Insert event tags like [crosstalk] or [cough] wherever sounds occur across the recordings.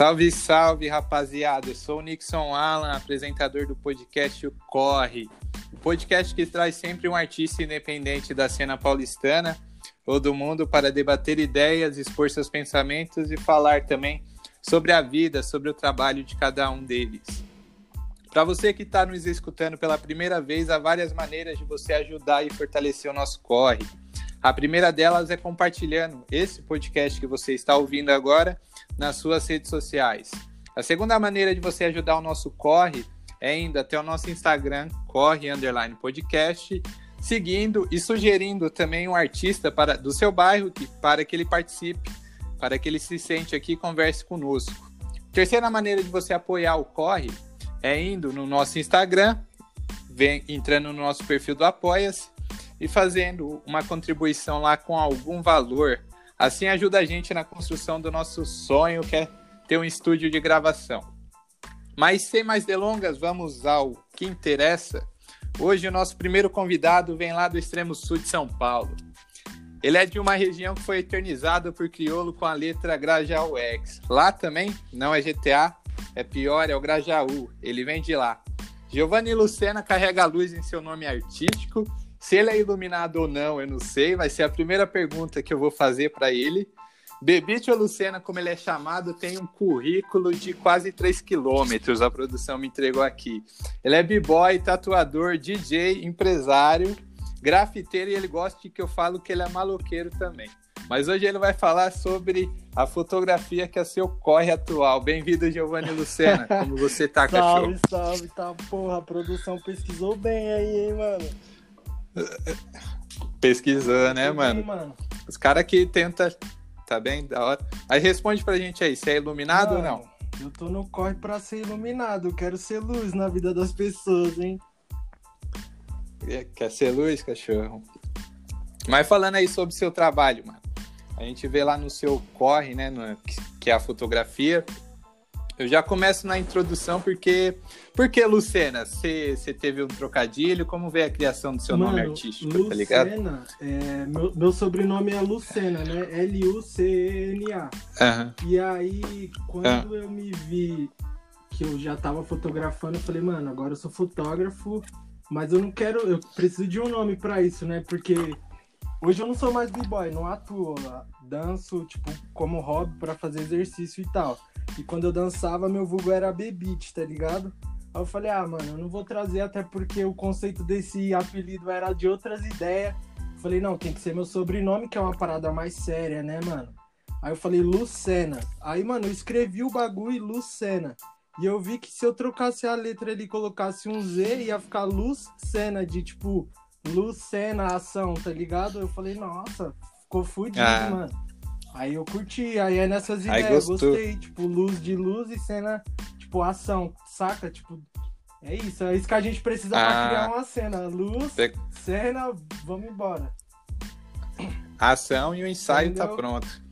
Salve, salve, rapaziada. Eu sou o Nixon Alan, apresentador do podcast O Corre. O podcast que traz sempre um artista independente da cena paulistana ou do mundo para debater ideias, expor seus pensamentos e falar também sobre a vida, sobre o trabalho de cada um deles. Para você que está nos escutando pela primeira vez, há várias maneiras de você ajudar e fortalecer o nosso corre. A primeira delas é compartilhando esse podcast que você está ouvindo agora nas suas redes sociais. A segunda maneira de você ajudar o nosso corre é indo até o nosso Instagram, corre underline podcast, seguindo e sugerindo também um artista para, do seu bairro que, para que ele participe, para que ele se sente aqui e converse conosco. Terceira maneira de você apoiar o corre é indo no nosso Instagram, vem, entrando no nosso perfil do Apoia-se e fazendo uma contribuição lá com algum valor. Assim ajuda a gente na construção do nosso sonho, que é ter um estúdio de gravação. Mas sem mais delongas, vamos ao que interessa. Hoje o nosso primeiro convidado vem lá do extremo sul de São Paulo. Ele é de uma região que foi eternizada por crioulo com a letra Grajaú X. Lá também não é GTA, é pior, é o Grajaú. Ele vem de lá. Giovanni Lucena carrega a luz em seu nome artístico. Se ele é iluminado ou não, eu não sei. Vai ser a primeira pergunta que eu vou fazer para ele. Bebite Lucena, como ele é chamado, tem um currículo de quase 3 quilômetros. A produção me entregou aqui. Ele é b-boy, tatuador, DJ, empresário, grafiteiro e ele gosta de que eu falo que ele é maloqueiro também. Mas hoje ele vai falar sobre a fotografia que é seu corre atual. Bem-vindo, Giovanni Lucena. Como você tá, [laughs] cachorro? Salve, salve, tá porra. A produção pesquisou bem aí, hein, mano? Pesquisou, né, mano? Os caras que tentam. Tá bem? Da hora. Aí responde pra gente aí, se é iluminado mano, ou não? Eu tô no corre pra ser iluminado. Eu quero ser luz na vida das pessoas, hein? Quer ser luz, cachorro? Mas falando aí sobre seu trabalho, mano. A gente vê lá no seu corre, né, no, que é a fotografia. Eu já começo na introdução porque porque Lucena, você teve um trocadilho, como veio a criação do seu Mano, nome artístico, Lucena, tá ligado? É, meu, meu sobrenome é Lucena, né? L U C E N A. Uhum. E aí quando uhum. eu me vi que eu já tava fotografando, eu falei, mano, agora eu sou fotógrafo, mas eu não quero, eu preciso de um nome para isso, né? Porque Hoje eu não sou mais b-boy, não atuo, danço, tipo, como hobby para fazer exercício e tal. E quando eu dançava, meu vulgo era bebite, tá ligado? Aí eu falei, ah, mano, eu não vou trazer até porque o conceito desse apelido era de outras ideias. falei, não, tem que ser meu sobrenome, que é uma parada mais séria, né, mano? Aí eu falei, Lucena. Aí, mano, eu escrevi o bagulho Lucena. E eu vi que se eu trocasse a letra ali e colocasse um Z, ia ficar Lucena, de tipo, Lucena ação, tá ligado? Eu falei, nossa, ficou fudido, ah. mano. Aí eu curti, aí é nessas ideias, gostei, tipo, luz de luz e cena, tipo, ação, saca? Tipo, é isso, é isso que a gente precisa ah. pra criar uma cena. Luz, Você... cena, vamos embora. Ação e o ensaio tá Entendeu? tá pronto.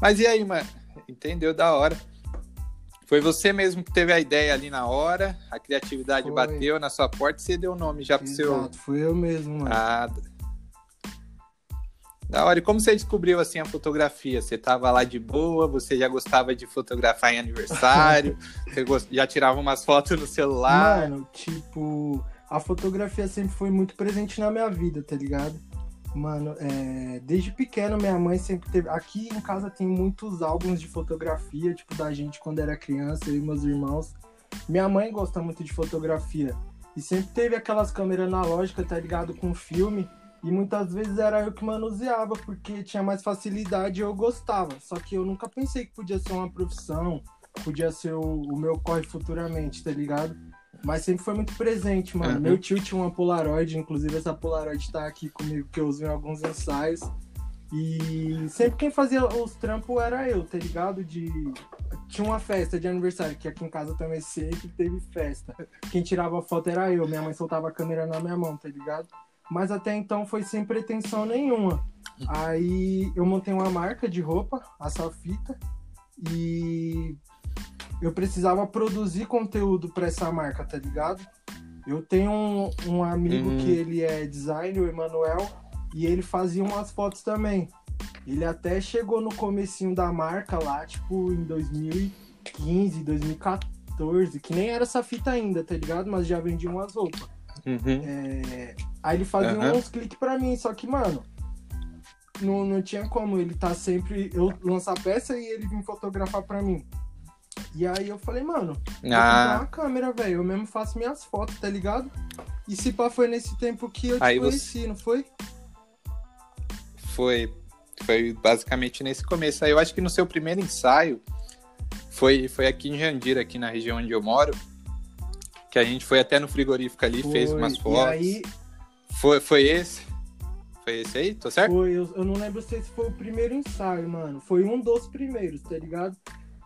Mas e aí, mano? Entendeu? Da hora. Foi você mesmo que teve a ideia ali na hora, a criatividade Foi. bateu na sua porta e você deu o nome já pro Exato, seu. Exato, fui eu mesmo, mano. Ah, da hora. E como você descobriu assim a fotografia? Você tava lá de boa, você já gostava de fotografar em aniversário, [laughs] você já tirava umas fotos no celular? Mano, tipo, a fotografia sempre foi muito presente na minha vida, tá ligado? Mano, é, desde pequeno minha mãe sempre teve. Aqui em casa tem muitos álbuns de fotografia, tipo, da gente quando era criança, eu e meus irmãos. Minha mãe gosta muito de fotografia. E sempre teve aquelas câmeras analógicas, tá ligado? Com filme. E muitas vezes era eu que manuseava, porque tinha mais facilidade e eu gostava. Só que eu nunca pensei que podia ser uma profissão, podia ser o, o meu corre futuramente, tá ligado? Mas sempre foi muito presente, mano. Uhum. Meu tio tinha uma Polaroid, inclusive essa Polaroid tá aqui comigo, que eu uso em alguns ensaios. E sempre quem fazia os trampos era eu, tá ligado? De... Tinha uma festa de aniversário, que aqui em casa também sempre teve festa. Quem tirava foto era eu, minha mãe soltava a câmera na minha mão, tá ligado? Mas até então foi sem pretensão nenhuma. Aí eu montei uma marca de roupa, a Safita, e eu precisava produzir conteúdo para essa marca, tá ligado? Eu tenho um, um amigo uhum. que ele é designer, o Emanuel, e ele fazia umas fotos também. Ele até chegou no comecinho da marca lá, tipo, em 2000 2015, 2014, que nem era essa fita ainda, tá ligado? Mas já vendia umas roupas. Uhum. É, Aí ele fazia Aham. uns cliques pra mim, só que, mano, não, não tinha como. Ele tá sempre. Eu lançar peça e ele vir fotografar pra mim. E aí eu falei, mano, vou Ah, uma câmera, velho. Eu mesmo faço minhas fotos, tá ligado? E se pá, foi nesse tempo que eu te Aí você- conheci, não foi? foi, foi basicamente nesse começo. Aí eu acho que no seu primeiro ensaio foi, foi aqui em Jandira, aqui na região onde eu moro. Que a gente foi até no frigorífico ali, fez Foi. umas E fotos. aí, Foi, foi esse? Foi esse aí? Tô certo? Foi, eu, eu não lembro se esse foi o primeiro ensaio, mano. Foi um dos primeiros, tá ligado?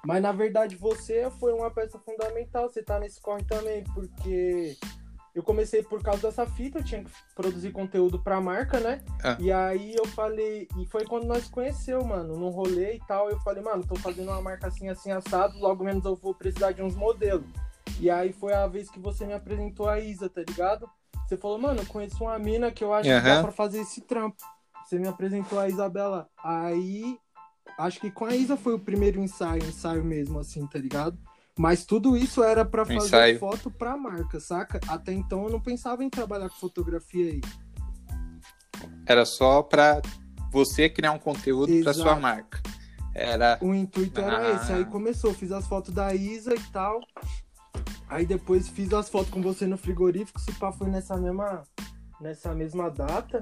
Mas na verdade você foi uma peça fundamental, você tá nesse corre também, porque eu comecei por causa dessa fita, eu tinha que produzir conteúdo pra marca, né? Ah. E aí eu falei, e foi quando nós conheceu, mano, num rolê e tal, eu falei, mano, tô fazendo uma marca assim, assim, assado, logo menos eu vou precisar de uns modelos. E aí foi a vez que você me apresentou a Isa, tá ligado? Você falou, mano, eu conheço uma mina que eu acho que dá pra fazer esse trampo. Você me apresentou a Isabela. Aí, acho que com a Isa foi o primeiro ensaio, ensaio mesmo, assim, tá ligado? Mas tudo isso era pra fazer Ensaio. foto pra marca, saca? Até então eu não pensava em trabalhar com fotografia aí. Era só pra você criar um conteúdo pra sua Exato. marca. Era. O intuito era Ah. esse. Aí começou, fiz as fotos da Isa e tal. Aí depois fiz as fotos com você no frigorífico, se pá foi nessa mesma, nessa mesma data.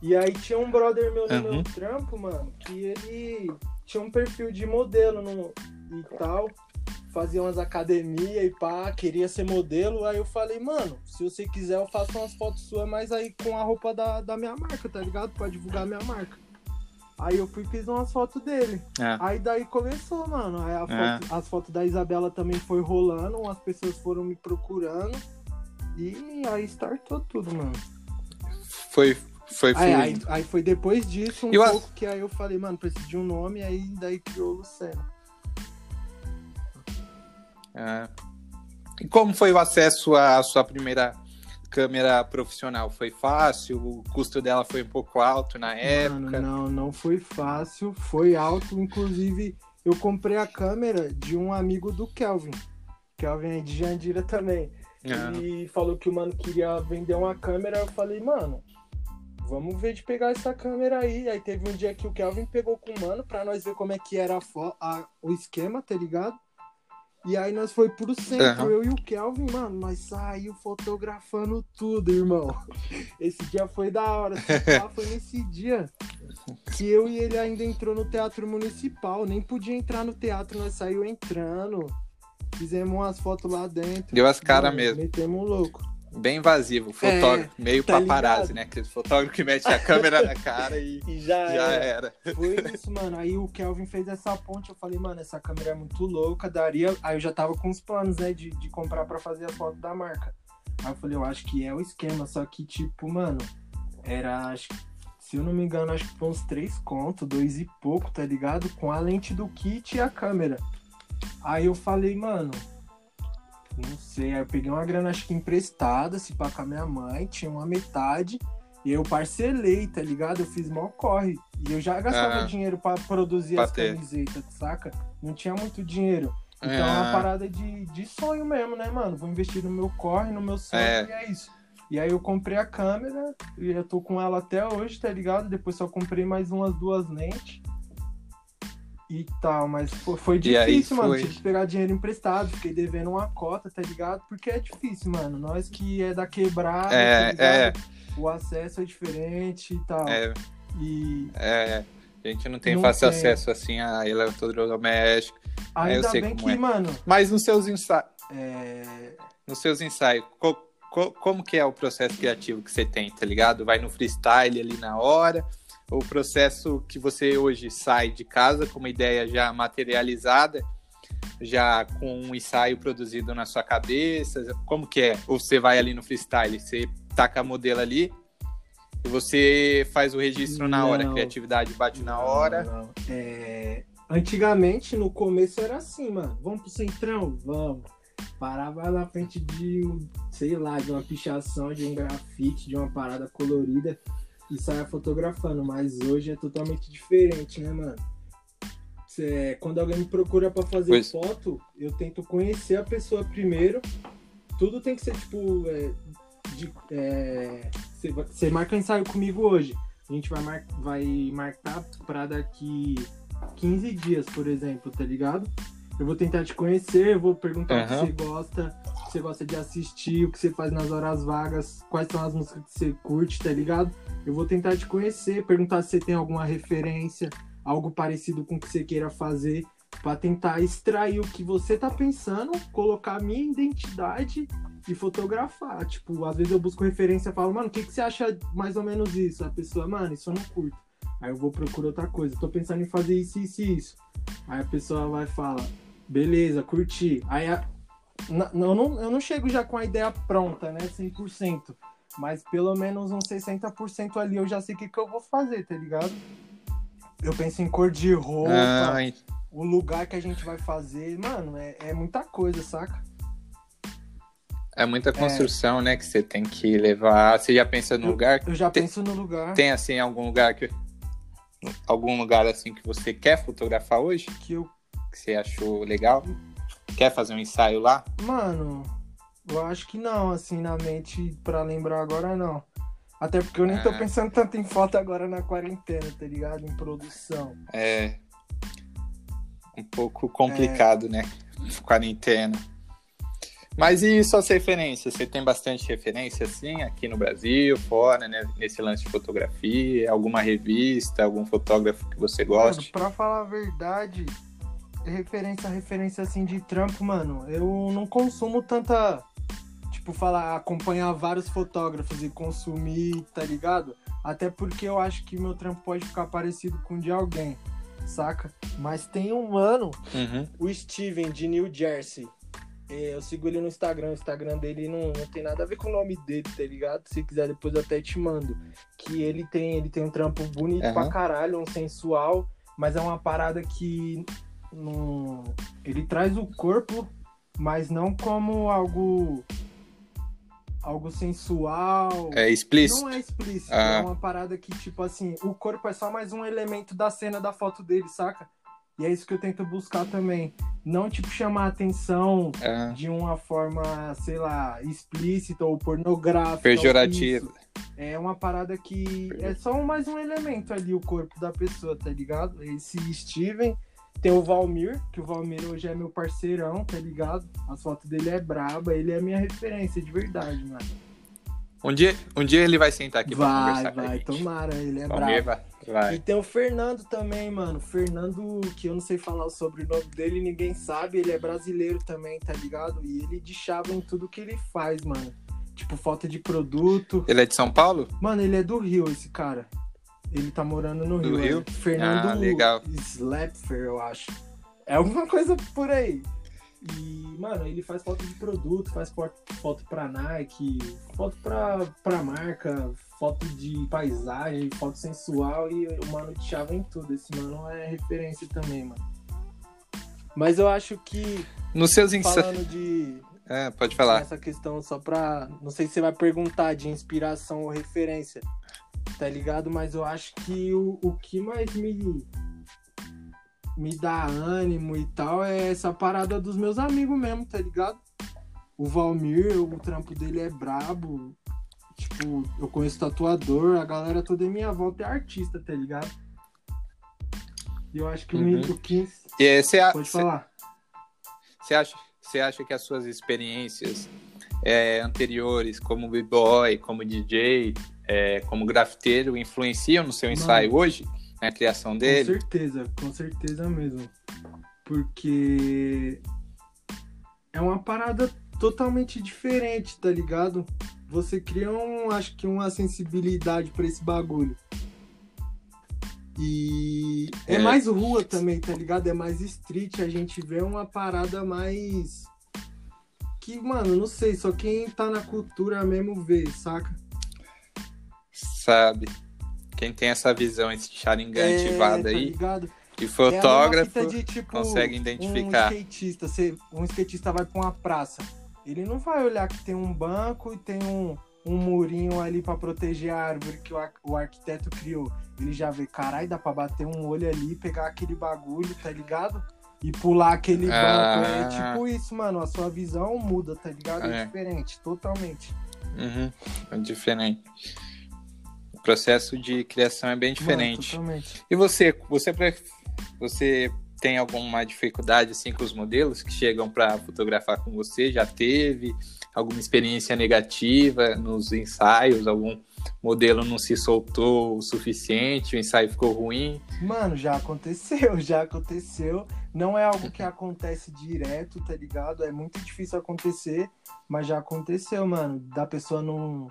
E aí tinha um brother meu no Uhum. meu trampo, mano, que ele tinha um perfil de modelo no, e tal. Fazia umas academias e pá, queria ser modelo. Aí eu falei, mano, se você quiser eu faço umas fotos suas, mas aí com a roupa da, da minha marca, tá ligado? Pra divulgar a minha marca. Aí eu fui e fiz umas fotos dele. Ah, Aí daí começou, mano. Aí a É. foto- as fotos da Isabela também foi rolando, as pessoas foram me procurando. E aí startou tudo, mano. foi, foi Aí, aí, aí foi depois disso um E eu- pouco que aí eu falei, mano, preciso de um nome, aí daí criou o Lucena. Ah. E como foi o acesso à sua primeira câmera profissional? Foi fácil? O custo dela foi um pouco alto na Mano, época? não, não foi fácil, foi alto. Inclusive, eu comprei a câmera de um amigo do Kelvin. Kelvin é de Jandira também. Ah, Ele falou que o mano queria vender uma câmera. Eu falei, mano, vamos ver de pegar essa câmera aí. Aí teve um dia que o Kelvin pegou com o mano pra nós ver como é que era a a- o esquema, tá ligado? E aí nós foi pro centro, Aham. eu e o Kelvin, mano, nós saiu fotografando tudo, irmão. [laughs] Esse dia foi da hora. Foi nesse dia que eu e ele ainda entrou no teatro municipal. Nem podia entrar no teatro, nós saiu entrando. Fizemos umas fotos lá dentro. Deu as caras mesmo. Metemos um louco. Bem invasivo. Fotógrafo, meio tá paparazzi, ligado? né? Aquele fotógrafo que mete a [laughs] câmera na cara e E já, já era. era. Foi isso, mano. Aí o Kelvin fez essa ponte. Eu falei, mano, essa câmera é muito louca. Daria. Aí eu já tava com os planos, né, de, de comprar pra fazer a foto da marca. Aí eu falei, eu acho que é o esquema. Só que, tipo, mano, era. Acho, se eu não me engano, acho que foi uns três contos, dois e pouco, tá ligado? Com a lente do kit e a câmera. Aí eu falei, mano. Não sei, aí eu peguei uma grana, acho que emprestada, se pá com a minha mãe, tinha uma metade. E eu parcelei, tá ligado? Eu fiz mó corre. E eu já gastava Ah. dinheiro pra produzir Pra as ter. camisetas, saca? Não tinha muito dinheiro. Então é uma Ah. parada de, de sonho mesmo, né, mano? Vou investir no meu corre, no meu sonho, É. e é isso. E aí eu comprei a câmera, e eu tô com ela até hoje, tá ligado? Depois só comprei mais umas duas lentes. E tal, mas pô, foi difícil, mano. foi- Tive que pegar dinheiro emprestado, fiquei devendo uma cota, tá ligado? Porque é difícil, mano. Nós que é da quebrada, É, tá ligado? O acesso é diferente e tal. É, E é, a gente não tem Não fácil tem. acesso assim a eletrodoméstico. ainda sei bem que, é. mano, Mas nos seus ensaios, é, nos seus ensaios, co- co- como que é o processo criativo que você tem, tá ligado? Vai no freestyle ali na hora, o processo que você hoje sai de casa com uma ideia já materializada, já com um ensaio produzido na sua cabeça, como que é? Ou você vai ali no freestyle, você taca a modelo ali e você faz o registro na hora, a criatividade bate na hora. Não. É, Antigamente, no começo era assim, mano. Vamos pro centrão? Vamos. Parava na frente de, um, sei lá, de uma pichação, de um grafite, de uma parada colorida e saia fotografando. Mas hoje é totalmente diferente, né, mano? cê- quando alguém me procura pra fazer Pois. foto, eu tento conhecer a pessoa primeiro. Tudo tem que ser, tipo, é, de- é, você marca um ensaio comigo hoje. A gente vai, mar, vai marcar pra daqui 15 dias, por exemplo, tá ligado? Eu vou tentar te conhecer, eu vou perguntar o Aham. que você gosta, que você gosta de assistir, o que você faz nas horas vagas, quais são as músicas que você curte, tá ligado? Eu vou tentar te conhecer, perguntar se você tem alguma referência, algo parecido com o que você queira fazer, pra tentar extrair o que você tá pensando, colocar a minha identidade e fotografar. Tipo, às vezes eu busco referência e falo, mano, o que, que você acha mais ou menos isso? A pessoa, mano, isso eu não curto. Aí eu vou procurar outra coisa. Tô pensando em fazer isso, isso e isso. Aí a pessoa vai e fala, beleza, curti. Aí a... eu, não, eu não chego já com a ideia pronta, né? 100%. Mas pelo menos uns 60% ali eu já sei o que, que eu vou fazer, tá ligado? Eu penso em cor de roupa, Ai, o lugar que a gente vai fazer. Mano, é, é muita coisa, saca? é muita construção, né? Que você tem que levar. Você já pensa no lugar? Eu já Tem- penso no lugar Tem assim algum lugar que. Algum lugar assim que você quer fotografar hoje? que eu. Que você achou legal? Quer fazer um ensaio lá? Mano, eu acho que não, assim, na mente, pra lembrar agora, não. Até porque eu nem tô Ah. pensando tanto em foto agora na quarentena, tá ligado? Em produção. É. Um pouco complicado, né? Quarentena. Mas e suas referências? Você tem bastante referência, assim, aqui no Brasil, fora, né? Nesse lance de fotografia? Alguma revista, algum fotógrafo que você Mano, goste? pra falar a verdade, referência, referência assim de trampo, mano, eu não consumo tanta. Tipo, falar, acompanhar vários fotógrafos e consumir, tá ligado? Até porque eu acho que meu trampo pode ficar parecido com o de alguém, saca? Mas tem um mano, Uhum. o Steven, de New Jersey. É, Eu sigo ele no Instagram, o Instagram dele não, não tem nada a ver com o nome dele, tá ligado? Se quiser, depois eu até te mando. Que ele tem, ele tem um trampo bonito Aham. pra caralho, um sensual, mas é uma parada que não... ele traz o corpo, mas não como algo algo sensual. É explícito? Não é explícito, Ah. é uma parada que, tipo assim, o corpo é só mais um elemento da cena da foto dele, saca? E é isso que eu tento buscar também. Não, tipo, chamar a atenção Ah, de uma forma, sei lá, explícita ou pornográfica. Pejorativa. ou. É uma parada que é só mais um elemento ali, o corpo da pessoa, tá ligado? Esse Steven. Tem o Valmir, que o Valmir hoje é meu parceirão, tá ligado? As fotos dele é braba, ele é minha referência de verdade, mano. um, dia, um dia ele vai sentar aqui pra vai, conversar com a vai, gente. tomara, ele é Valmir brabo. vai. vai. E tem o Fernando também, mano. Fernando, que eu não sei falar o sobrenome dele, ninguém sabe. Ele é brasileiro também, tá ligado? E ele de chave em tudo que ele faz, mano. Tipo, falta de produto. Ele é de São Paulo? Mano, ele é do Rio, esse cara. Ele tá morando no Rio. Rio? é. Fernando Ah, legal. Slapfer, eu acho. É alguma coisa por aí. E, mano, ele faz foto de produto, faz foto, pra Nike, foto pra, pra marca, foto de paisagem, foto sensual e o mano de chave em tudo. Esse mano é referência também, mano. Mas eu acho que, Nos seus falando de, [laughs] É, pode falar. essa questão só pra. Não sei se você vai perguntar de inspiração ou referência, tá ligado? Mas eu acho que o, o que mais me. me dá ânimo e tal é essa parada dos meus amigos mesmo, tá ligado? O Valmir, o trampo dele é brabo. Tipo, eu conheço tatuador, a galera toda em minha volta é artista, tá ligado? E eu acho que Uhum. o que. Pode você- falar. Você acha, você acha que as suas experiências é, anteriores, como b-boy, como DJ, é, como grafiteiro, influenciam no seu Mano. ensaio hoje? Na criação Com dele? certeza, com certeza mesmo. Porque é uma parada totalmente diferente, tá ligado? Você cria um, acho que uma sensibilidade pra esse bagulho. E é, É. mais rua também, tá ligado? É mais street, a gente vê uma parada mais que, mano, não sei, só quem tá na cultura mesmo vê, saca? Sabe? Quem tem essa visão, esse Sharingan ativado tá aí, ligado? e É fotógrafo, fita de, tipo, consegue identificar. Um skatista, um skatista vai pra uma praça. Ele não vai olhar que tem um banco e tem um, um murinho ali para proteger a árvore que o, ar o arquiteto criou. Ele já vê, caralho, dá pra bater um olho ali, pegar aquele bagulho, tá ligado? E pular aquele Ah. banco. É tipo isso, mano. A sua visão muda, tá ligado? É, É. diferente, totalmente. Uhum. É diferente. O processo de criação é bem diferente. Mano, totalmente. E você, você, você tem alguma dificuldade assim com os modelos que chegam para fotografar com você? Já teve alguma experiência negativa nos ensaios? Algum modelo não se soltou o suficiente, o ensaio ficou ruim? Mano, já aconteceu, [laughs] já aconteceu. Não é algo que acontece direto, tá ligado? É muito difícil acontecer, mas já aconteceu, mano. Da pessoa não,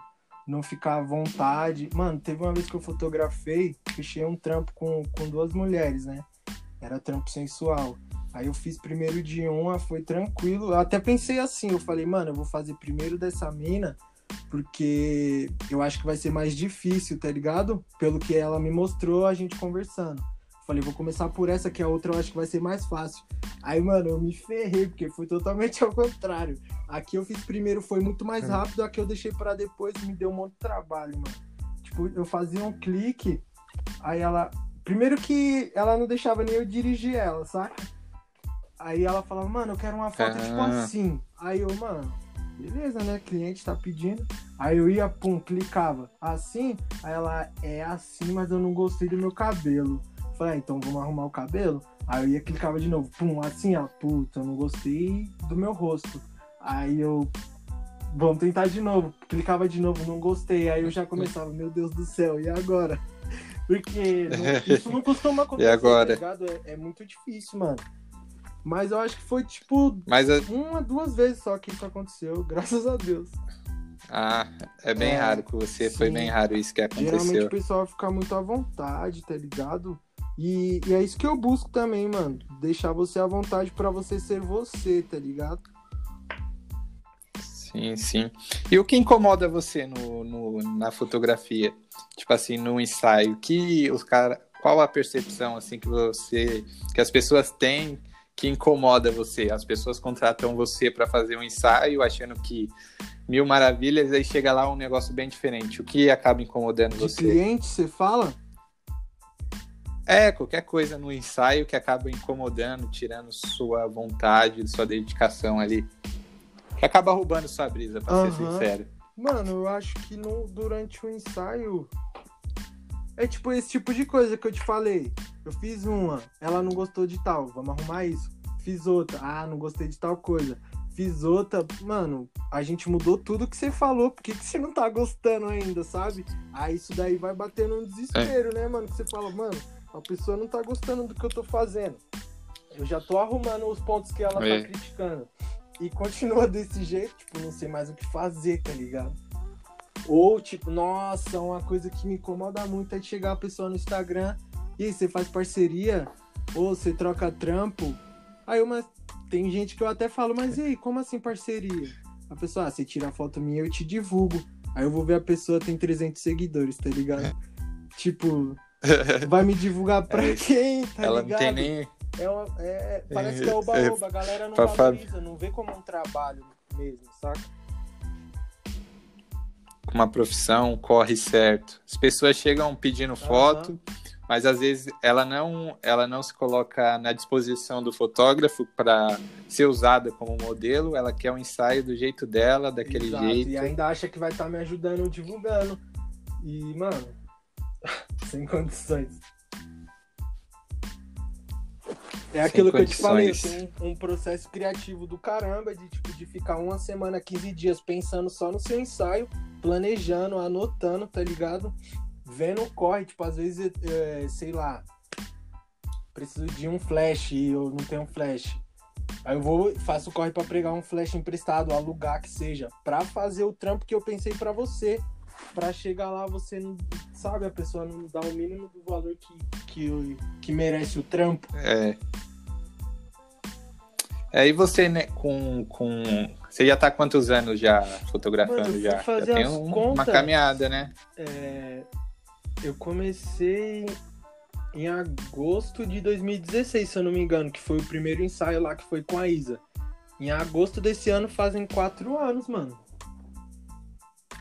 não ficar à vontade. Mano, teve uma vez que eu fotografei, fechei um trampo com, com duas mulheres, né? Era trampo sensual. Aí eu fiz primeiro de uma, foi tranquilo. Eu até pensei assim, eu falei, mano, eu vou fazer primeiro dessa mina, porque eu acho que vai ser mais difícil, tá ligado? Pelo que ela me mostrou, a gente conversando. Falei, vou começar por essa, que a outra eu acho que vai ser mais fácil. Aí, mano, eu me ferrei, porque foi totalmente [laughs] ao contrário. Aqui eu fiz primeiro, foi muito mais Hum. rápido, aqui eu deixei pra depois, me deu um monte de trabalho, mano. Tipo, eu fazia um clique, aí ela. Primeiro que ela não deixava nem eu dirigir ela, saca? Aí ela falava, mano, eu quero uma foto tipo Ah. assim. Aí eu, mano, beleza, né? Cliente tá pedindo. Aí eu ia, pum, clicava assim. Aí ela, é assim, mas eu não gostei do meu cabelo. Falei, ah, então vamos arrumar o cabelo? Aí eu ia, clicava de novo, pum, assim, ó, puta, eu não gostei do meu rosto. Aí eu, vamos tentar de novo. Clicava de novo, não gostei. Aí eu já começava, meu Deus do céu, e agora? Porque não- isso não costuma [laughs] acontecer, agora? tá ligado? É, é muito difícil, mano. Mas eu acho que foi, tipo, Mas a- uma, duas vezes só que isso aconteceu, [laughs] graças a Deus. ah, é bem É, raro com você, foi sim. bem raro isso que Geralmente aconteceu. o pessoal fica muito à vontade, tá ligado? E, e é isso que eu busco também, mano. Deixar você à vontade pra você ser você, tá ligado? Sim, sim. E o que incomoda você no, no- na fotografia? Tipo assim, no ensaio, que os cara, qual a percepção assim que você, que as pessoas têm que incomoda você? As pessoas contratam você para fazer um ensaio, achando que mil maravilhas, aí chega lá um negócio bem diferente. O que acaba incomodando De você? cliente, você fala? É, qualquer coisa no ensaio que acaba incomodando, tirando sua vontade, sua dedicação ali. Que acaba roubando sua brisa, pra ser Aham. sincero. Mano, eu acho que no, durante o ensaio. É tipo esse tipo de coisa que eu te falei. Eu fiz uma, ela não gostou de tal, vamos arrumar isso. Fiz outra, ah, não gostei de tal coisa. Fiz outra, mano, a gente mudou tudo que você falou, por que, que você não tá gostando ainda, sabe? Aí isso daí vai batendo um desespero, né, mano? Que você fala, mano, a pessoa não tá gostando do que eu tô fazendo. Eu já tô arrumando os pontos que ela É. tá criticando. E continua [laughs] desse jeito, tipo, não sei mais o que fazer, tá ligado? Ou, tipo, nossa, uma coisa que me incomoda muito é de chegar a pessoa no Instagram e aí você faz parceria, ou você troca trampo. Aí uma. Tem gente que eu até falo, mas e aí, como assim parceria? A pessoa, ah, você tira a foto minha eu te divulgo. Aí eu vou ver a pessoa tem 300 seguidores, tá ligado? tipo, [laughs] vai me divulgar pra É, quem, tá Ela não ligado? tem nem. É uma- é- parece que é É, [laughs] oba-oba, a galera não valoriza, não vê como um trabalho mesmo, saca? Uma profissão, corre certo. As pessoas chegam pedindo foto, mas às vezes ela não, ela não se coloca na disposição do fotógrafo para ser usada como modelo, ela quer um ensaio do jeito dela, daquele Exato, jeito. E ainda acha que vai estar me ajudando divulgando. E, mano, [laughs] sem condições. É aquilo que eu te falei, tenho um, processo criativo do caramba, de tipo, de ficar uma semana, 15 dias pensando só no seu ensaio, planejando, anotando, tá ligado? Vendo o corre, tipo, às vezes, é, sei lá, preciso de um flash e eu não tenho um flash. Aí eu vou, faço o corre pra pegar um flash emprestado, alugar que seja, pra fazer o trampo que eu pensei pra você. Pra chegar lá, você não sabe, a pessoa não dá o mínimo do valor que, que, que merece o trampo. É. Aí você, né, com, com. Você já tá há quantos anos já fotografando Mano, já? Já tem as um- uma caminhada, né? É, eu comecei em agosto de 2016, se eu não me engano, que foi o primeiro ensaio lá que foi com a Isa. Em agosto desse ano fazem quatro anos, mano.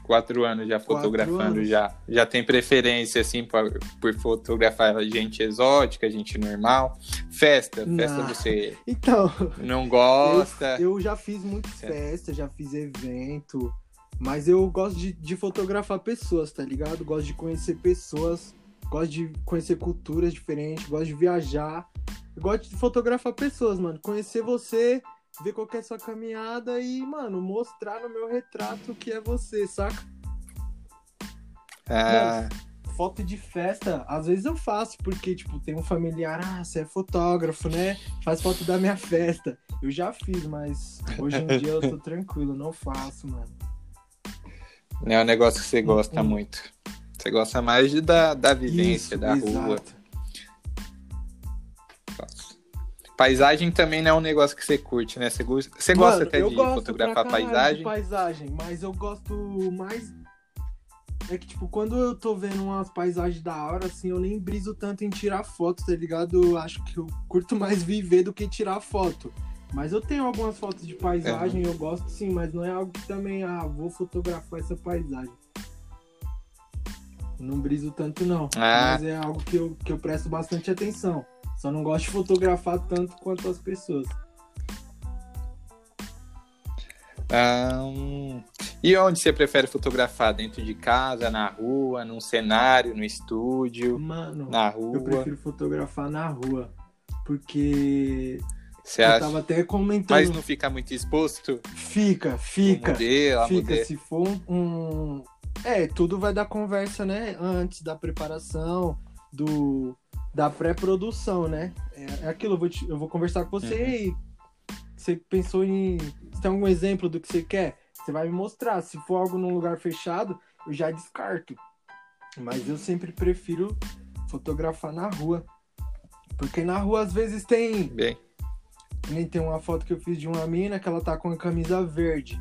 Quatro anos já fotografando, anos. já. Já tem preferência, assim, por, por fotografar gente exótica, gente normal. Festa, festa Não. você [laughs] Então, não gosta. eu, eu já fiz muito Certo. festa, já fiz evento, mas eu gosto de, de fotografar pessoas, tá ligado? Gosto de conhecer pessoas, gosto de conhecer culturas diferentes, gosto de viajar. Gosto de fotografar pessoas, mano. Conhecer você, ver qual que é a sua caminhada e, mano, mostrar no meu retrato que é você, saca? Ah, Foto de festa, às vezes eu faço, porque, tipo, tem um familiar, ah, você é fotógrafo, né? Faz foto da minha festa. Eu já fiz, mas hoje em dia eu tô [laughs] tranquilo, não faço, mano. não é um negócio que você gosta Hum. muito. Você gosta mais de, da, da vivência, Isso, da rua. exato. Nossa. Paisagem também não é um negócio que você curte, né? Você, gosta- você Mano, gosta até eu de fotografar paisagem? de paisagem, mas eu gosto mais. É que, tipo, quando eu tô vendo umas paisagens da hora, assim, eu nem briso tanto em tirar foto, tá ligado? Eu acho que eu curto mais viver do que tirar foto. Mas eu tenho algumas fotos de paisagem, eu gosto sim, mas não é algo que também, ah, vou fotografar essa paisagem. Não briso tanto, não. Ah. Mas é algo que eu, que eu presto bastante atenção. Só não gosto de fotografar tanto quanto as pessoas. Hum. E onde você prefere fotografar? Dentro de casa, na rua, num cenário, no estúdio, Mano, na eu rua? prefiro fotografar na rua. Porque Você eu acha? tava até comentando. Mas não fica muito exposto? Fica, fica. modelo, Fica, modelo. se for um, um- É, tudo vai dar conversa, né? Antes da preparação, do da pré-produção, né? É, é aquilo, eu vou, te- eu vou conversar com você Uhum. e você pensou em. Você tem algum exemplo do que você quer? Você vai me mostrar. Se for algo num lugar fechado, eu já descarto. Mas eu sempre prefiro fotografar na rua. Porque na rua às vezes tem Bem, Nem tem uma foto que eu fiz de uma mina que ela tá com a camisa verde.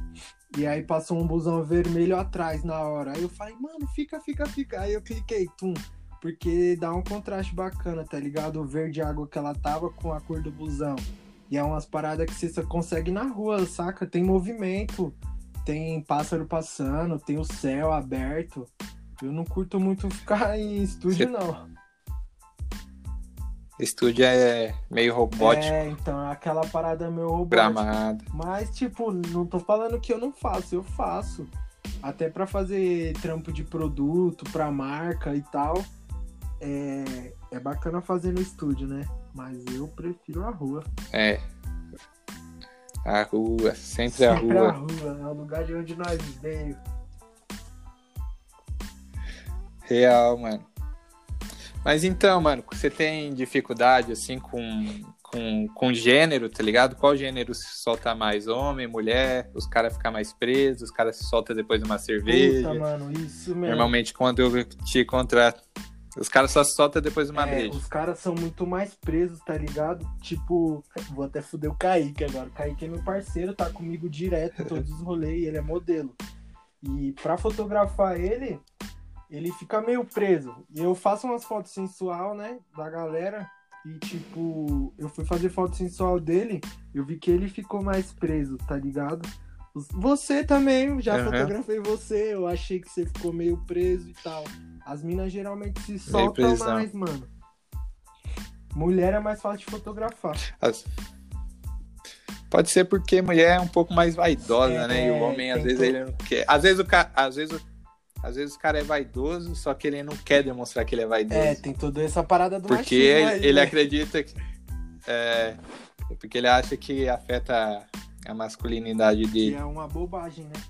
E aí passou um busão vermelho atrás na hora. Aí eu falei, mano, fica, fica, fica. Aí eu cliquei, tum. Porque dá um contraste bacana, tá ligado? O verde água que ela tava com a cor do busão. E é umas paradas que você só consegue na rua, saca? Tem movimento, tem pássaro passando, tem o céu aberto. Eu não curto muito ficar em estúdio, Você- não. estúdio é meio robótico, É, então, aquela parada meio robótica. gramado. Mas, tipo, não tô falando que eu não faço, eu faço. Até pra fazer trampo de produto, pra marca e tal. É, é bacana fazer no estúdio, né? Mas eu prefiro a rua. É. A rua, sempre, a Sempre rua. a rua, é o lugar de onde nós veio. Real, mano. Mas então, mano, você tem dificuldade, assim, com, com, com gênero, tá ligado? Qual gênero se solta mais? Homem, mulher? Os caras ficam mais presos? Os caras se soltam depois de uma cerveja? Puta, mano, isso mesmo. Normalmente, quando eu te contrato, os caras só se soltam depois de uma É, breja. os caras são muito mais presos, tá ligado? Tipo, vou até fuder o Kaique agora. O Kaique é meu parceiro, tá comigo direto em todos os rolês, e ele é modelo. E pra fotografar ele, ele fica meio preso. E eu faço umas fotos sensual, né, da galera. E tipo, eu fui fazer foto sensual dele, eu vi que ele ficou mais preso, tá ligado? Você também, já Aham. fotografei você, eu achei que você ficou meio preso e tal. As minas geralmente se soltam mais, mano. Mulher é mais fácil de fotografar. As- Pode ser porque mulher é um pouco mais vaidosa, É, né? E o homem, às vezes, ele não quer. Às vezes o cara. Às vezes, o- às vezes o cara é vaidoso, só que ele não quer demonstrar que ele é vaidoso. É, tem toda essa parada do porque ele, aí, ele né? acredita que. É, porque ele acha que afeta a masculinidade Que dele. é uma bobagem, né?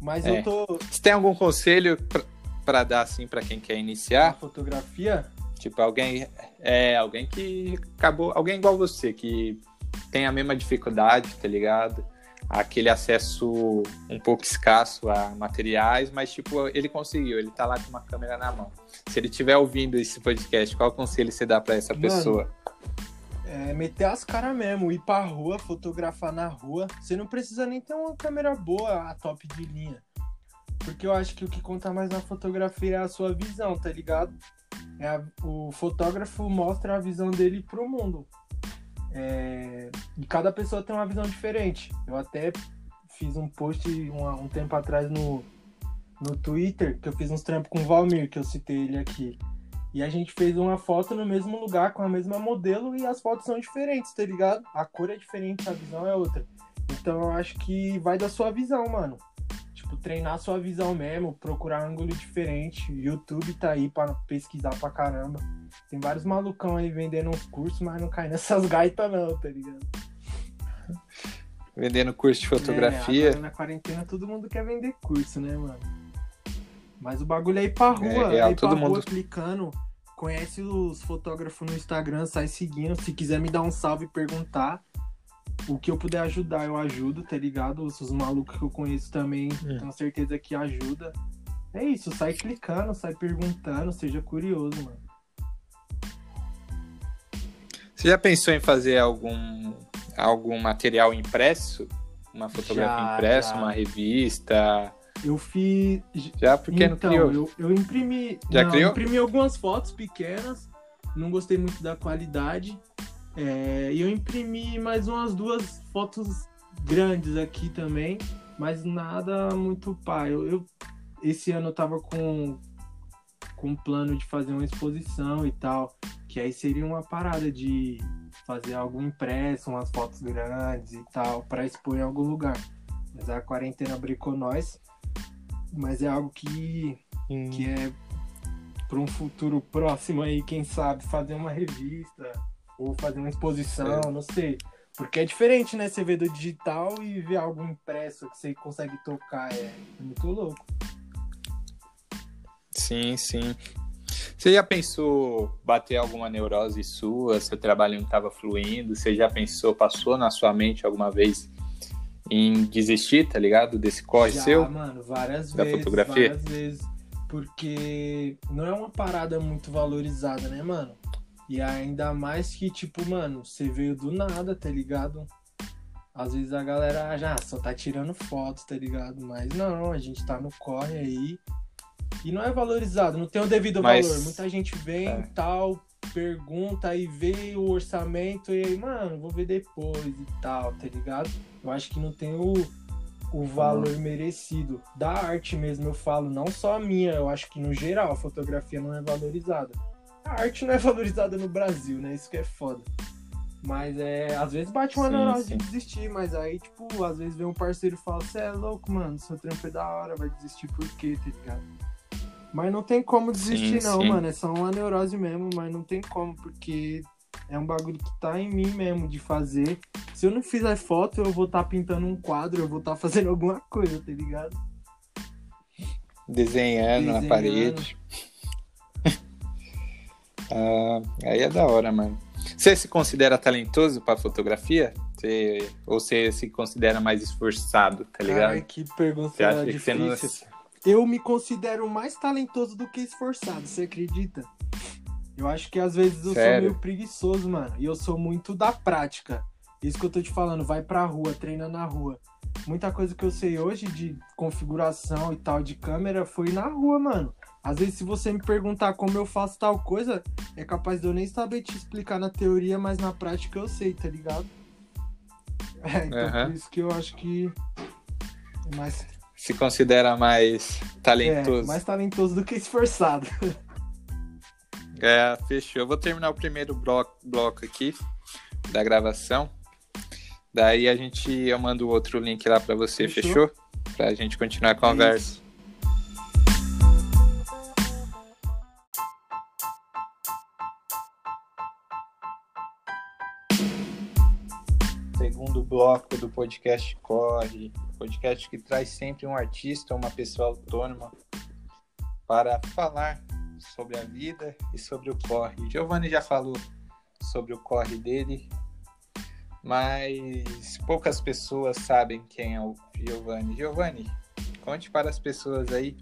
Mas É. eu tô Você tem algum conselho pra, pra dar, assim, pra quem quer iniciar? fotografia. Tipo, alguém. É, alguém que acabou. Alguém igual você, que tem a mesma dificuldade, tá ligado? Aquele acesso um pouco escasso a materiais, mas, tipo, ele conseguiu, ele tá lá com uma câmera na mão. Se ele estiver ouvindo esse podcast, qual conselho você dá pra essa Mano, pessoa? É meter as caras mesmo, ir pra rua, fotografar na rua. Você não precisa nem ter uma câmera boa, a top de linha. Porque eu acho que o que conta mais na fotografia é a sua visão, tá ligado? É a- o fotógrafo mostra a visão dele pro mundo. É, e cada pessoa tem uma visão diferente. Eu até fiz um post um, tempo atrás no, no Twitter, que eu fiz uns trampos com o Valmir, que eu citei ele aqui. E a gente fez uma foto no mesmo lugar, com a mesma modelo, e as fotos são diferentes, tá ligado? A cor é diferente, a visão é outra. Então eu acho que vai da sua visão, mano. Tipo, treinar a sua visão mesmo, procurar ângulo diferente. YouTube tá aí pra pesquisar pra caramba. Tem vários malucão aí vendendo uns cursos, mas não cai nessas [laughs] gaitas não, tá ligado? Vendendo curso de fotografia. É, na quarentena todo mundo quer vender curso, né, mano? Mas o bagulho é ir pra rua, É, é, ir todo pra rua mundo- clicando. Conhece os fotógrafos no Instagram, sai seguindo. Se quiser me dar um salve e perguntar, o que eu puder ajudar, eu ajudo, tá ligado? Os, os malucos que eu conheço também, Hum. tenho certeza que ajuda. É isso, sai clicando, sai perguntando, seja curioso, mano. Você já pensou em fazer algum, algum material impresso? Uma fotografia Já, impressa, já. uma revista? Eu fiz. Já porque não então, criou? eu, eu imprimi. Já não, criou? imprimi algumas fotos pequenas, não gostei muito da qualidade. É, e eu imprimi mais umas duas fotos grandes aqui também, mas nada muito pá. Eu, eu- esse ano eu tava com com plano de fazer uma exposição e tal, que aí seria uma parada de fazer algo impresso, umas fotos grandes e tal, para expor em algum lugar. Mas a quarentena brincou nós, mas é algo que Hum, que é para um futuro próximo aí, quem sabe, fazer uma revista ou fazer uma exposição, É. não sei. Porque é diferente, né? Você ver do digital e ver algo impresso que você consegue tocar. É muito louco. Sim, sim. Você já pensou bater alguma neurose sua? Seu trabalho não estava fluindo? Você já pensou, passou na sua mente alguma vez em desistir, tá ligado? Desse corre Já, seu? mano, várias Da vezes. fotografia? Várias vezes. Porque não é uma parada muito valorizada, né, mano? E ainda mais que, tipo, mano, você veio do nada, tá ligado? Às vezes a galera já só tá tirando fotos, tá ligado? Mas não, a gente tá no corre aí. E não é valorizado, não tem o devido Mas- valor. Muita gente vem É. tal, pergunta e vê o orçamento e aí, mano, vou ver depois e tal, tá ligado? Eu acho que não tem o, o valor merecido. Da arte mesmo, eu falo, não só a minha, eu acho que no geral a fotografia não é valorizada. A arte não é [laughs] valorizada no Brasil, né? Isso que é foda. Mas é, às vezes bate uma neurose de desistir, mas aí, tipo, às vezes vem um parceiro e fala, você é louco, mano, seu trampo é da hora, vai desistir por quê, tá ligado? Mas não tem como desistir, Sim, não, sim. mano. É só uma neurose mesmo, mas não tem como, porque é um bagulho que tá em mim mesmo de fazer. Se eu não fizer foto, eu vou estar pintando um quadro, eu vou estar fazendo [laughs] alguma coisa, tá ligado? Desenhando, na Desenhando. parede. [laughs] Ah, aí é da hora, mano. Você se considera talentoso pra fotografia? Você, ou você se considera mais esforçado, tá ligado? Ai, que pergunta Você acha que você difícil. não. Eu me considero mais talentoso do que esforçado, você acredita? Eu acho que às vezes eu Sério? sou meio preguiçoso, mano. E eu sou muito da prática. Isso que eu tô te falando, vai pra rua, treina na rua. Muita coisa que eu sei hoje de configuração e tal de câmera foi na rua, mano. Às vezes, se você me perguntar como eu faço tal coisa, é capaz de eu nem saber te explicar na teoria, mas na prática eu sei, tá ligado? [laughs] É, então Aham. por isso que eu acho que é mais Se considera mais é, talentoso. mais talentoso do que esforçado. [laughs] É, fechou. Eu vou terminar o primeiro bloco, bloco aqui da gravação. Daí a gente eu mando outro link lá pra você, Fechou. fechou? Pra gente continuar a conversa. Segundo bloco do podcast Corre, podcast que traz sempre um artista, uma pessoa autônoma para falar sobre a vida e sobre o corre. Giovanni já falou sobre o corre dele, mas poucas pessoas sabem quem é o Giovanni. Giovanni, conte para as pessoas aí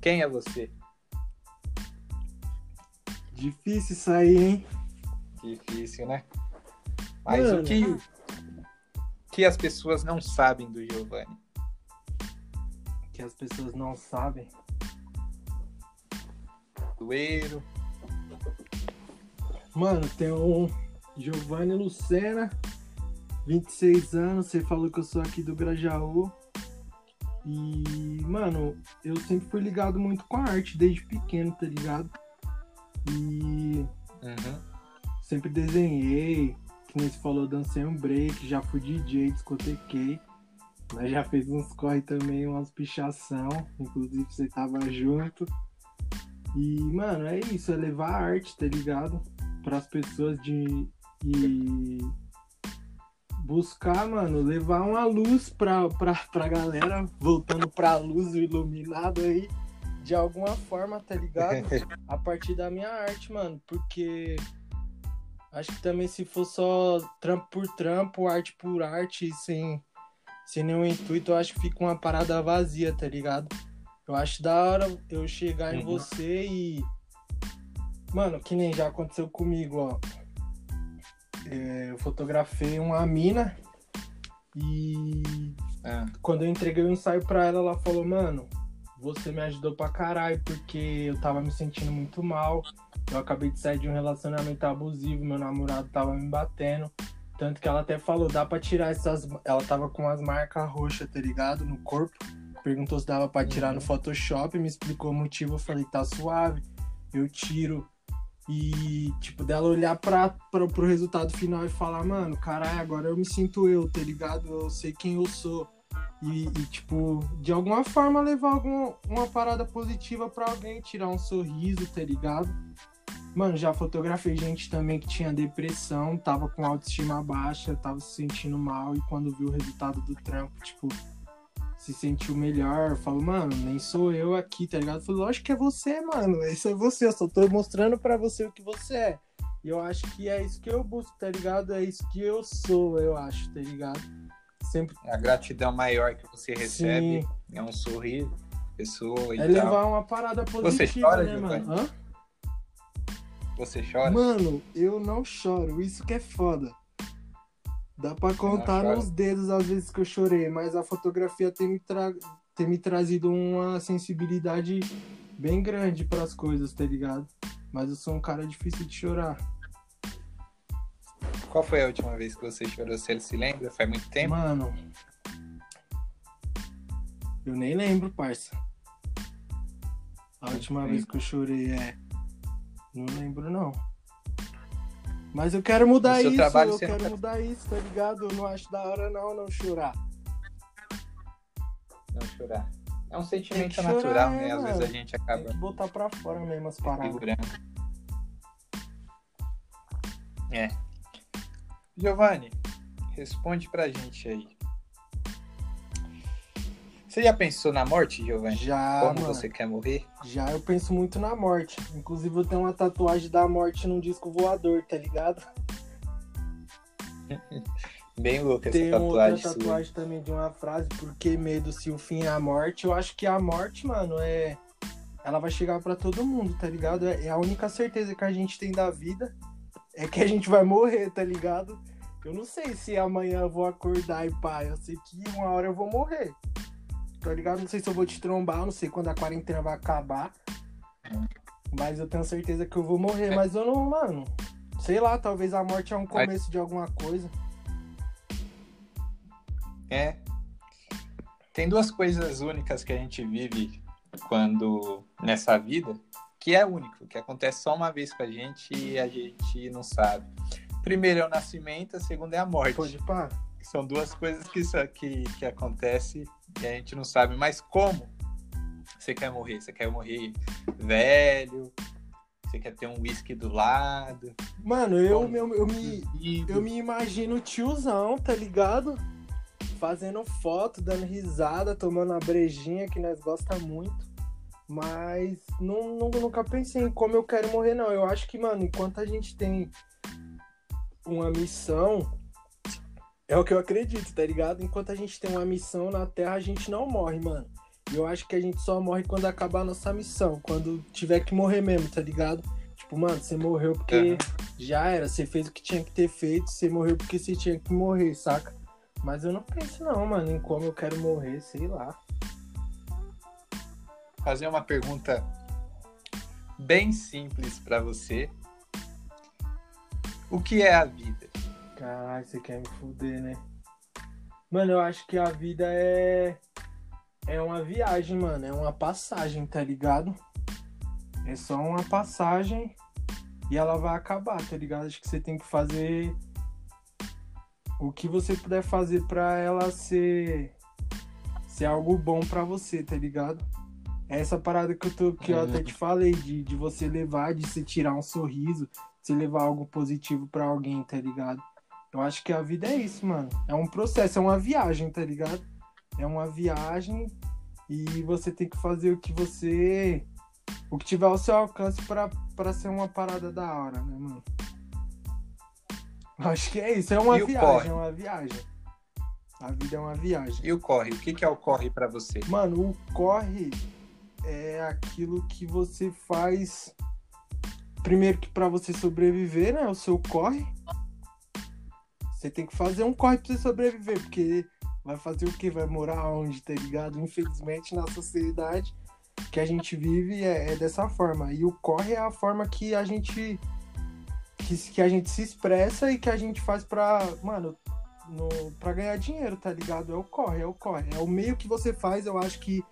quem é você. Difícil isso aí, hein? Difícil, né? Mas Mano. o que, que as pessoas não sabem do Giovanni? Que as pessoas não sabem. Mano, tem um Giovanni Lucena, 26 anos. Você falou que eu sou aqui do Grajaú. E, mano, eu sempre fui ligado muito com a arte desde pequeno, tá ligado? E Uhum. sempre desenhei, que nem você falou, dancei um break, já fui DJ, discotequei. Mas já fez uns corre também, umas pichação, inclusive você tava junto. E, mano, é isso, é levar a arte, tá ligado? Para as pessoas de e buscar, mano, levar uma luz pra, pra, pra galera, voltando pra luz iluminado aí, de alguma forma, tá ligado? [laughs] A partir da minha arte, mano, porque acho que também se for só trampo por trampo, arte por arte, sem, sem nenhum intuito, eu acho que fica uma parada vazia, tá ligado? Eu acho da hora eu chegar em Uhum. você e. Mano, que nem já aconteceu comigo, ó. É, eu fotografei uma mina e Ah, quando eu entreguei o ensaio pra ela, ela falou, mano, você me ajudou pra caralho, porque eu tava me sentindo muito mal. Eu acabei de sair de um relacionamento abusivo, meu namorado tava me batendo. Tanto que ela até falou, dá pra tirar essas. Ela tava com as marcas roxas, tá ligado? No corpo. Perguntou se dava pra tirar no Photoshop, me explicou o motivo, eu falei, tá suave, eu tiro. E, tipo, dela olhar pra, pra, pro resultado final e falar, mano, caralho, agora eu me sinto eu, tá ligado? Eu sei quem eu sou. E, e, tipo, de alguma forma levar alguma, uma parada positiva pra alguém, tirar um sorriso, tá ligado? Mano, já fotografei gente também que tinha depressão, tava com autoestima baixa, tava se sentindo mal e quando viu o resultado do trampo, tipo, se sentiu melhor, falou, mano, nem sou eu aqui, tá ligado? Falei, lógico que é você, mano, isso é você, eu só tô mostrando pra você o que você é. E eu acho que é isso que eu busco, tá ligado? É isso que eu sou, eu acho, tá ligado? Sempre a gratidão maior que você recebe Sim. é um sorriso, pessoa e é tal. levar uma parada positiva, chora, né, mano? Hã? Você chora? Mano, eu não choro, isso que é foda. Dá pra contar nos dedos às vezes que eu chorei, mas a fotografia tem me, tra... tem me trazido uma sensibilidade bem grande pras coisas, tá ligado? Mas eu sou um cara difícil de chorar. Qual foi a última vez que você chorou? Você se lembra? Faz muito tempo? Mano, eu nem lembro, parça. A última tempo. vez que eu chorei é. Não lembro, não. Mas eu quero mudar isso, eu quero nunca- mudar isso, tá ligado? Eu não acho da hora, não, não chorar. Não chorar. É um sentimento chorar, natural, é, né? Às mano. vezes a gente Tem acaba que botar pra fora mesmo as paradas. É. Giovanni, responde pra gente aí. Você já pensou na morte, Giovanni? Já, Como mano. você quer morrer? Já eu penso muito na morte. Inclusive eu tenho uma tatuagem da morte num disco voador, tá ligado? [laughs] Bem louca essa Tem outra tatuagem sua. tatuagem também de uma frase, por que medo se o fim é a morte? Eu acho que a morte, mano, é. Ela vai chegar pra todo mundo, tá ligado? É é a única certeza que a gente tem da vida é que a gente vai morrer, tá ligado? Eu não sei se amanhã eu vou acordar e pá, eu sei que uma hora eu vou morrer. Tá ligado? Não sei se eu vou te trombar, não sei quando a quarentena vai acabar. Mas eu tenho certeza que eu vou morrer. Mas eu não, mano. Sei lá, talvez a morte é um começo de alguma coisa. É. Tem duas coisas únicas que a gente vive quando nessa vida, que é único, que acontece só uma vez com a gente e a gente não sabe. Primeiro é o nascimento, a segunda é a morte. Pode pá. São duas coisas que, que, que acontece e a gente não sabe. Mas como você quer morrer? Você quer morrer velho? Você quer ter um whisky do lado? Mano, eu, Como? eu, eu, me, eu me imagino tiozão, tá ligado? Fazendo foto, dando risada, tomando a brejinha que nós gosta muito. Mas não, não- nunca pensei em como eu quero morrer, não. Eu acho que, mano, enquanto a gente tem uma missão, é o que eu acredito, tá ligado? Enquanto a gente tem uma missão na Terra, a gente não morre, mano. E eu acho que a gente só morre quando acabar a nossa missão, quando tiver que morrer mesmo, tá ligado? Tipo, mano, você morreu porque Aham. já era, você fez o que tinha que ter feito, você morreu porque você tinha que morrer, saca? Mas eu não penso não, mano, em como eu quero morrer, sei lá. fazer uma pergunta bem simples para você. O que é a vida? Caralho, você quer me fuder, né? Mano, eu acho que a vida é. é uma viagem, mano. É uma passagem, tá ligado? É só uma passagem e ela vai acabar, tá ligado? Acho que você tem que fazer o que você puder fazer para ela ser ser algo bom para você, tá ligado? É essa parada que eu tô que eu até te falei de, de você levar, de você tirar um sorriso, de você levar algo positivo para alguém, tá ligado? Eu acho que a vida é isso, mano. É um processo, é uma viagem, tá ligado? É uma viagem e você tem que fazer o que você o que tiver ao seu alcance para ser uma parada da hora, né, mano? Acho que é isso, é uma viagem, é uma viagem. A vida é uma viagem. E o corre? O que, que é o corre para você? Mano, o corre é aquilo que você faz primeiro que para você sobreviver, né? O seu corre. Você tem que fazer um corre pra você sobreviver, porque vai fazer o que? Vai morar onde, tá ligado? Infelizmente, na sociedade que a gente vive é, é, dessa forma. E o corre é a forma que a gente que, que a gente se expressa e que a gente faz pra, mano, no, pra ganhar dinheiro, tá ligado? É o corre, é o corre. É o meio que você faz, eu acho que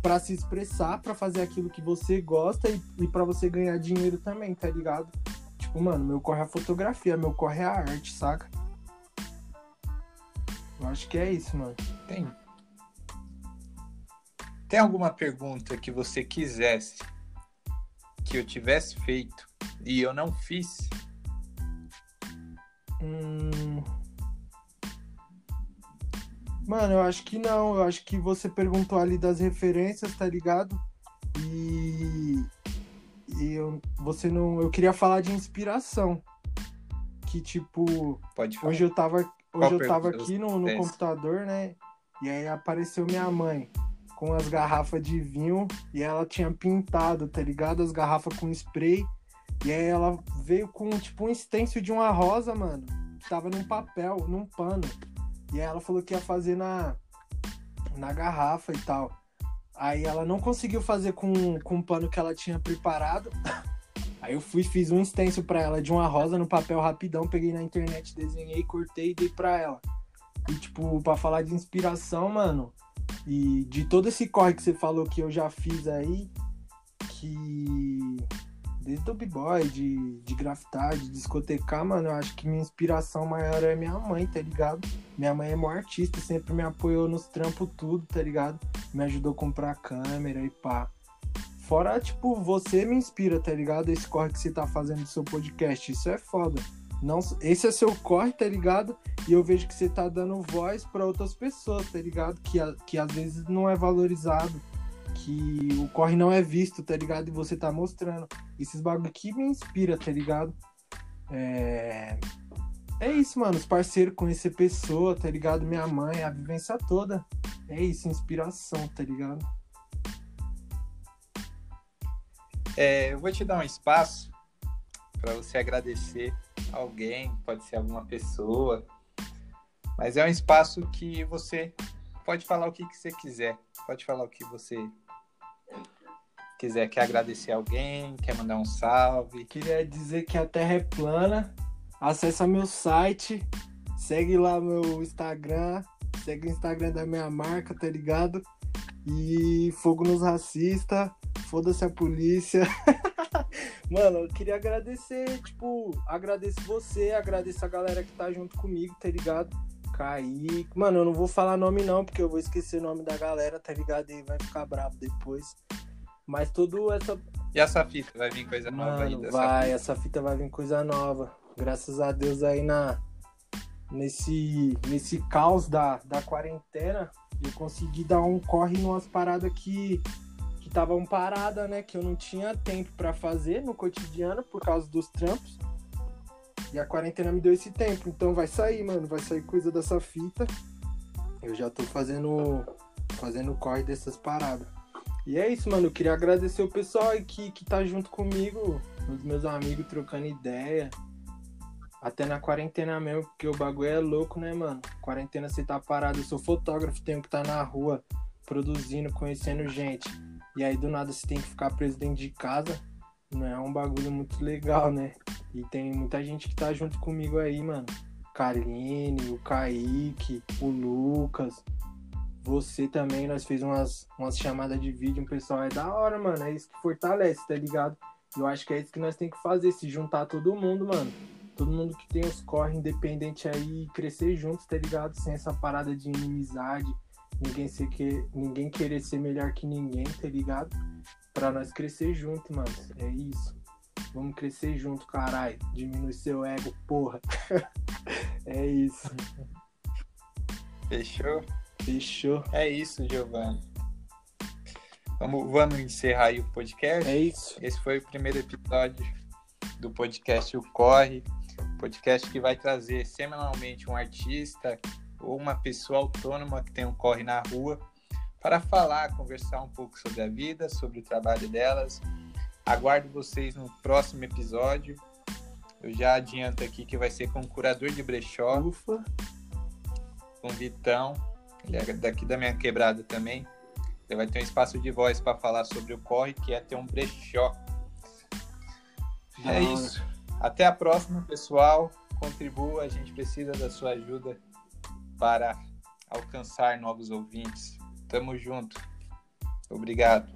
para se expressar, para fazer aquilo que você gosta e, e para você ganhar dinheiro também, tá ligado? Tipo, mano, meu corre é a fotografia, meu corre é a arte, saca? Eu acho que é isso, mano. Tem. Tem alguma pergunta que você quisesse que eu tivesse feito e eu não fiz? Hum... Mano, eu acho que não. Eu acho que você perguntou ali das referências, tá ligado? E. E eu, você não. Eu queria falar de inspiração. Que tipo. Pode falar. Hoje eu tava, hoje eu tava aqui no, no computador, né? E aí apareceu minha mãe com as garrafas de vinho e ela tinha pintado, tá ligado? As garrafas com spray. E aí ela veio com tipo um stencil de uma rosa, mano. Que tava num papel, num pano. E aí ela falou que ia fazer na, na garrafa e tal. Aí ela não conseguiu fazer com, com o pano que ela tinha preparado. [laughs] Aí eu fui, fiz um stencil pra ela de uma rosa no papel rapidão, peguei na internet, desenhei, cortei e dei pra ela. E tipo, pra falar de inspiração, mano, e de todo esse corre que você falou que eu já fiz aí, que desde o b-boy, de, de grafitar, de discotecar, mano, eu acho que minha inspiração maior é minha mãe, tá ligado? Minha mãe é uma artista, sempre me apoiou nos trampos tudo, tá ligado? Me ajudou a comprar câmera e pá. Fora, tipo, você me inspira, tá ligado? Esse corre que você tá fazendo no seu podcast, isso é foda. Não, esse é seu corre, tá ligado? E eu vejo que você tá dando voz para outras pessoas, tá ligado? Que, que às vezes não é valorizado que o corre não é visto, tá ligado? E você tá mostrando. Esses bagulho que me inspira, tá ligado? É... É isso, mano. Os parceiros, conhecer pessoa, tá ligado? Minha mãe, a vivência toda. É isso, inspiração, tá ligado? É, eu vou te dar um espaço para você agradecer alguém, pode ser alguma pessoa, mas é um espaço que você pode falar o que, que você quiser, pode falar o que você quiser, quer agradecer alguém, quer mandar um salve. Queria dizer que a Terra é plana. Acessa meu site, segue lá meu Instagram, segue o Instagram da minha marca, tá ligado? E fogo nos racistas, foda-se a polícia. [laughs] Mano, eu queria agradecer, tipo, agradeço você, agradeço a galera que tá junto comigo, tá ligado? Kaique. Mano, eu não vou falar nome não, porque eu vou esquecer o nome da galera, tá ligado? E vai ficar bravo depois. Mas tudo essa. E essa fita vai vir coisa Mano, nova aí Vai, fita. essa fita vai vir coisa nova. Graças a Deus aí na. Nesse, nesse caos da, da quarentena, eu consegui dar um corre em umas paradas que que estavam paradas, né? Que eu não tinha tempo para fazer no cotidiano por causa dos trampos. E a quarentena me deu esse tempo. Então vai sair, mano. Vai sair coisa dessa fita. Eu já tô fazendo. Fazendo corre dessas paradas. E é isso, mano. Eu queria agradecer o pessoal que, que tá junto comigo, os meus amigos trocando ideia. Até na quarentena mesmo, porque o bagulho é louco, né, mano? Quarentena você tá parado. Eu sou fotógrafo, tenho que estar tá na rua produzindo, conhecendo gente. E aí do nada você tem que ficar preso dentro de casa. Não é um bagulho muito legal, né? E tem muita gente que tá junto comigo aí, mano. Carline, o Kaique, o Lucas, você também, nós fez umas, umas chamadas de vídeo, um pessoal é da hora, mano. É isso que fortalece, tá ligado? Eu acho que é isso que nós tem que fazer, se juntar todo mundo, mano. Todo mundo que tem os corre independente aí crescer juntos, tá ligado? Sem essa parada de inimizade, ninguém, ser que, ninguém querer ser melhor que ninguém, tá ligado? Pra nós crescer junto, mano. É isso. Vamos crescer junto, caralho. Diminui seu ego, porra. [laughs] é isso. Fechou? Fechou. É isso, Giovanni. Vamos, vamos encerrar aí o podcast. É isso. Esse foi o primeiro episódio do podcast O Corre. Podcast que vai trazer semanalmente um artista ou uma pessoa autônoma que tem um corre na rua para falar, conversar um pouco sobre a vida, sobre o trabalho delas. Aguardo vocês no próximo episódio. Eu já adianto aqui que vai ser com o curador de brechó. Ufa. Com o Vitão. Ele é daqui da minha quebrada também. Ele vai ter um espaço de voz para falar sobre o corre, que é ter um brechó. É isso. Até a próxima, pessoal. Contribua, a gente precisa da sua ajuda para alcançar novos ouvintes. Tamo junto. Obrigado.